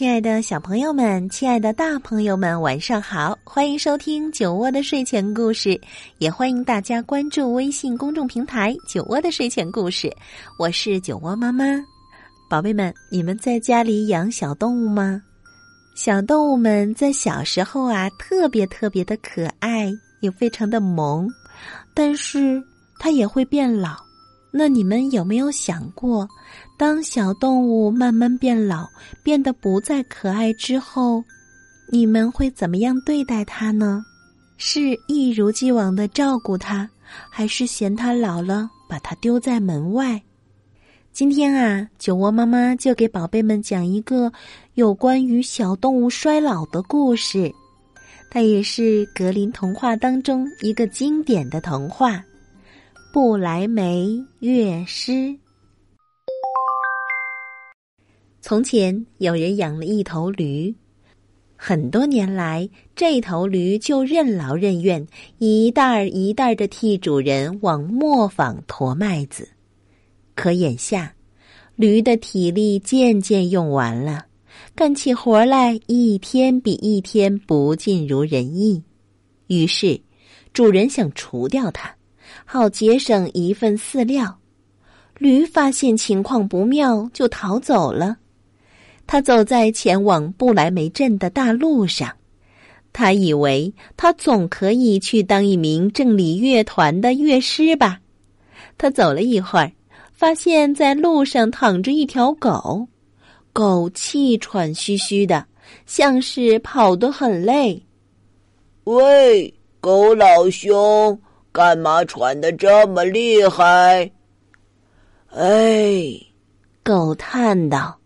亲爱的小朋友们，亲爱的大朋友们，晚上好！欢迎收听酒窝的睡前故事，也欢迎大家关注微信公众平台“酒窝的睡前故事”。我是酒窝妈妈，宝贝们，你们在家里养小动物吗？小动物们在小时候啊，特别特别的可爱，也非常的萌，但是它也会变老。那你们有没有想过？当小动物慢慢变老，变得不再可爱之后，你们会怎么样对待它呢？是一如既往的照顾它，还是嫌它老了把它丢在门外？今天啊，酒窝妈妈就给宝贝们讲一个有关于小动物衰老的故事，它也是格林童话当中一个经典的童话《不来梅乐师》。从前有人养了一头驴，很多年来，这头驴就任劳任怨，一袋儿一袋儿的替主人往磨坊驮麦子。可眼下，驴的体力渐渐用完了，干起活来一天比一天不尽如人意。于是，主人想除掉它，好节省一份饲料。驴发现情况不妙，就逃走了。他走在前往不来梅镇的大路上，他以为他总可以去当一名正理乐团的乐师吧。他走了一会儿，发现在路上躺着一条狗，狗气喘吁吁的，像是跑得很累。喂，狗老兄，干嘛喘得这么厉害？哎，狗叹道。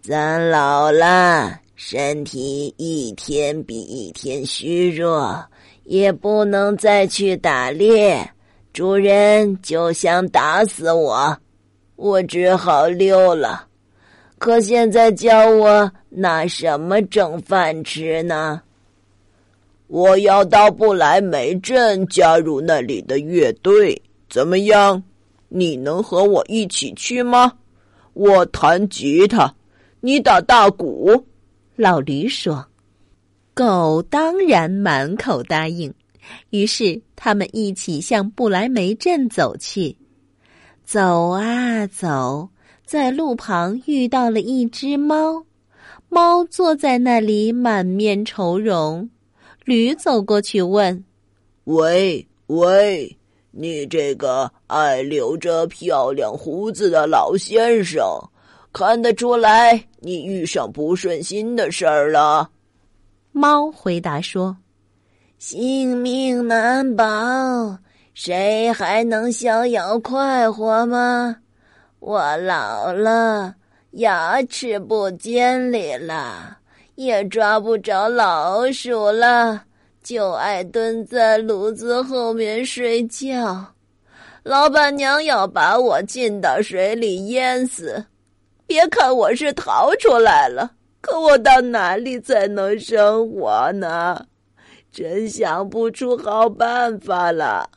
咱老了，身体一天比一天虚弱，也不能再去打猎。主人就想打死我，我只好溜了。可现在叫我拿什么挣饭吃呢？我要到不来梅镇加入那里的乐队，怎么样？你能和我一起去吗？我弹吉他。你打大鼓，老驴说：“狗当然满口答应。”于是他们一起向不来梅镇走去。走啊走，在路旁遇到了一只猫，猫坐在那里满面愁容。驴走过去问：“喂喂，你这个爱留着漂亮胡子的老先生。”看得出来，你遇上不顺心的事儿了。猫回答说：“性命难保，谁还能逍遥快活吗？我老了，牙齿不尖利了，也抓不着老鼠了，就爱蹲在炉子后面睡觉。老板娘要把我浸到水里淹死。”别看我是逃出来了，可我到哪里才能生活呢？真想不出好办法了。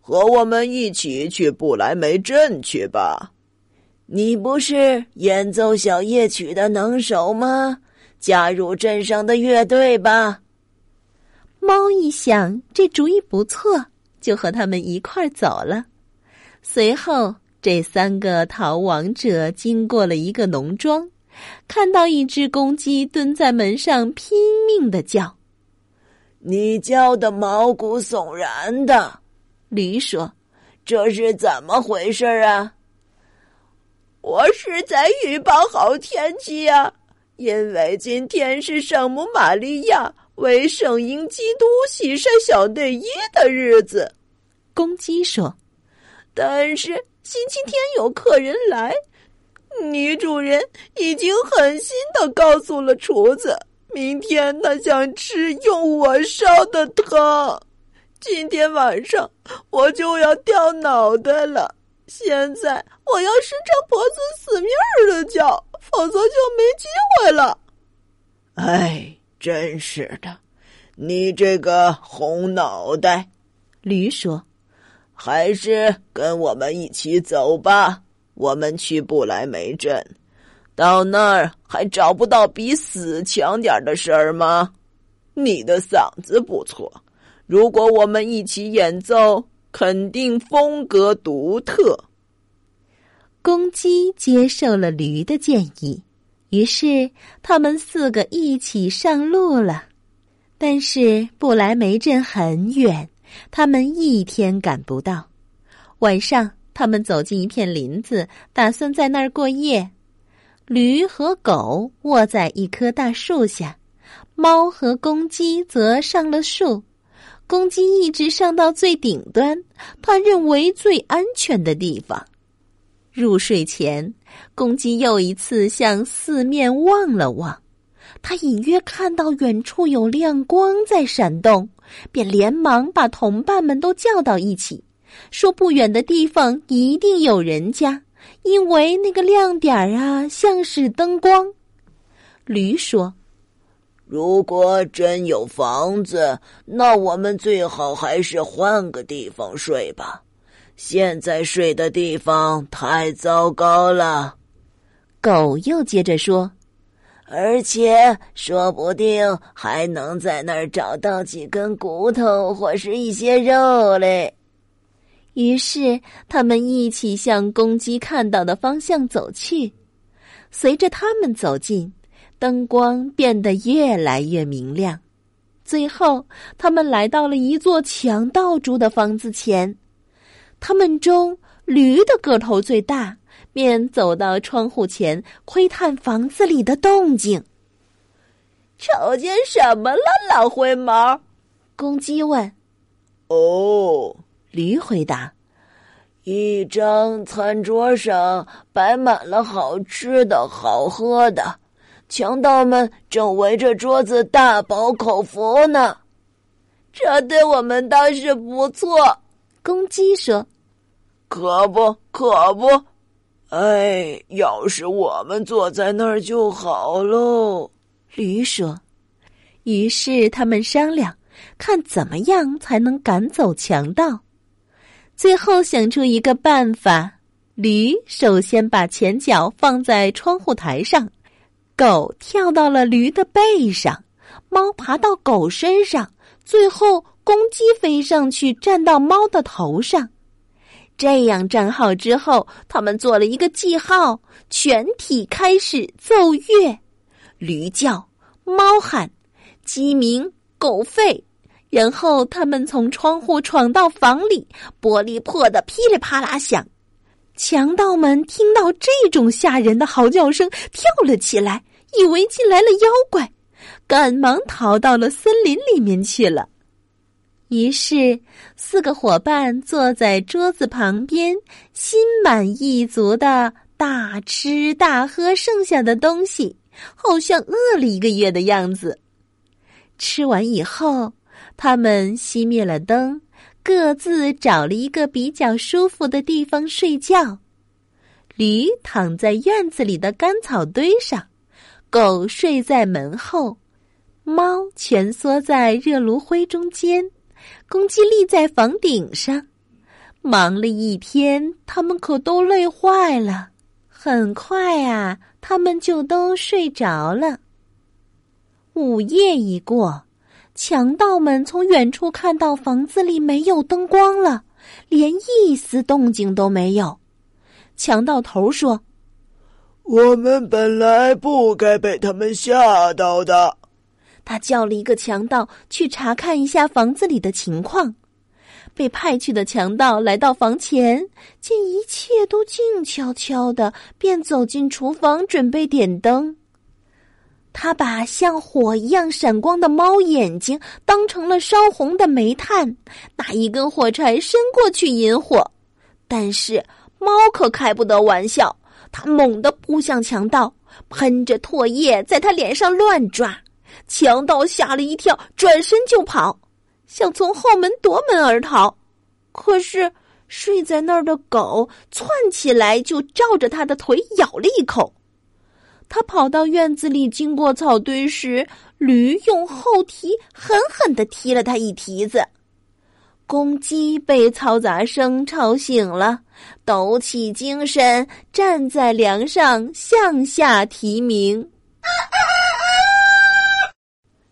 和我们一起去不来梅镇去吧。你不是演奏小夜曲的能手吗？加入镇上的乐队吧。猫一想，这主意不错，就和他们一块儿走了。随后。这三个逃亡者经过了一个农庄，看到一只公鸡蹲在门上拼命的叫。你叫的毛骨悚然的，驴说：“这是怎么回事啊？”我是在预报好天气呀，因为今天是圣母玛利亚为圣婴基督洗晒小内衣的日子。公鸡说：“但是。”星期天有客人来，女主人已经狠心的告诉了厨子，明天她想吃用我烧的汤。今天晚上我就要掉脑袋了。现在我要伸长脖子死命的叫，否则就没机会了。哎，真是的，你这个红脑袋！驴说：“还是跟我们一起走吧。”我们去不来梅镇，到那儿还找不到比死强点的事儿吗？你的嗓子不错，如果我们一起演奏，肯定风格独特。公鸡接受了驴的建议，于是他们四个一起上路了。但是不来梅镇很远，他们一天赶不到。晚上。他们走进一片林子，打算在那儿过夜。驴和狗卧在一棵大树下，猫和公鸡则上了树。公鸡一直上到最顶端，他认为最安全的地方。入睡前，公鸡又一次向四面望了望，他隐约看到远处有亮光在闪动，便连忙把同伴们都叫到一起。说不远的地方一定有人家，因为那个亮点儿啊，像是灯光。驴说：“如果真有房子，那我们最好还是换个地方睡吧。现在睡的地方太糟糕了。”狗又接着说：“而且说不定还能在那儿找到几根骨头或是一些肉嘞。”于是，他们一起向公鸡看到的方向走去。随着他们走近，灯光变得越来越明亮。最后，他们来到了一座强盗住的房子前。他们中驴的个头最大，便走到窗户前窥探房子里的动静。瞅见什么了，老灰毛？公鸡问。哦。驴回答：“一张餐桌上摆满了好吃的好喝的，强盗们正围着桌子大饱口福呢。这对我们倒是不错。”公鸡说：“可不，可不！哎，要是我们坐在那儿就好喽。”驴说。于是他们商量，看怎么样才能赶走强盗。最后想出一个办法，驴首先把前脚放在窗户台上，狗跳到了驴的背上，猫爬到狗身上，最后公鸡飞上去站到猫的头上。这样站好之后，他们做了一个记号，全体开始奏乐，驴叫，猫喊，鸡鸣，狗吠。然后他们从窗户闯到房里，玻璃破得噼里啪啦响。强盗们听到这种吓人的嚎叫声，跳了起来，以为进来了妖怪，赶忙逃到了森林里面去了。于是，四个伙伴坐在桌子旁边，心满意足的大吃大喝剩下的东西，好像饿了一个月的样子。吃完以后。他们熄灭了灯，各自找了一个比较舒服的地方睡觉。驴躺在院子里的干草堆上，狗睡在门后，猫蜷缩在热炉灰中间，公鸡立在房顶上。忙了一天，他们可都累坏了。很快啊，他们就都睡着了。午夜一过。强盗们从远处看到房子里没有灯光了，连一丝动静都没有。强盗头说：“我们本来不该被他们吓到的。”他叫了一个强盗去查看一下房子里的情况。被派去的强盗来到房前，见一切都静悄悄的，便走进厨房准备点灯。他把像火一样闪光的猫眼睛当成了烧红的煤炭，拿一根火柴伸过去引火，但是猫可开不得玩笑，他猛地扑向强盗，喷着唾液在他脸上乱抓。强盗吓了一跳，转身就跑，想从后门夺门而逃。可是睡在那儿的狗窜起来，就照着他的腿咬了一口。他跑到院子里，经过草堆时，驴用后蹄狠狠的踢了他一蹄子。公鸡被嘈杂声吵醒了，抖起精神，站在梁上向下啼鸣。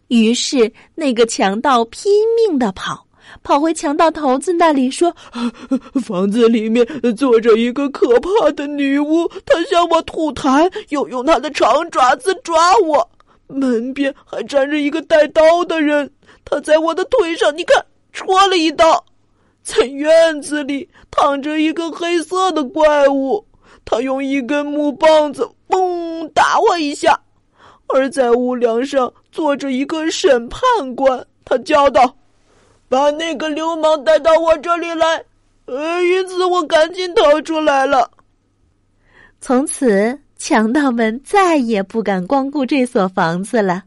于是，那个强盗拼命的跑，跑回强盗头子那里说：“房子里面坐着一个可怕的女巫，她向我吐痰，又用她的长爪子抓我。门边还站着一个带刀的人，他在我的腿上，你看，戳了一刀。在院子里躺着一个黑色的怪物，他用一根木棒子嘣打我一下。”而在屋梁上坐着一个审判官，他叫道：“把那个流氓带到我这里来。”呃，因此我赶紧逃出来了。从此，强盗们再也不敢光顾这所房子了，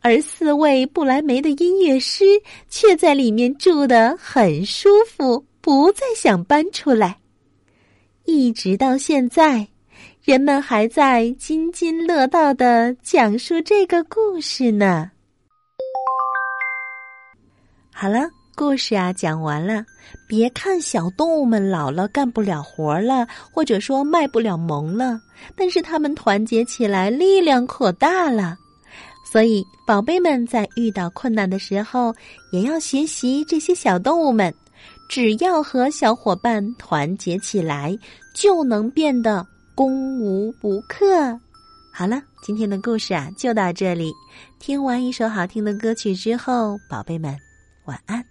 而四位不来梅的音乐师却在里面住得很舒服，不再想搬出来，一直到现在。人们还在津津乐道的讲述这个故事呢。好了，故事啊讲完了。别看小动物们老了干不了活了，或者说卖不了萌了，但是它们团结起来力量可大了。所以，宝贝们在遇到困难的时候，也要学习这些小动物们，只要和小伙伴团结起来，就能变得。攻无不克。好了，今天的故事啊就到这里。听完一首好听的歌曲之后，宝贝们晚安。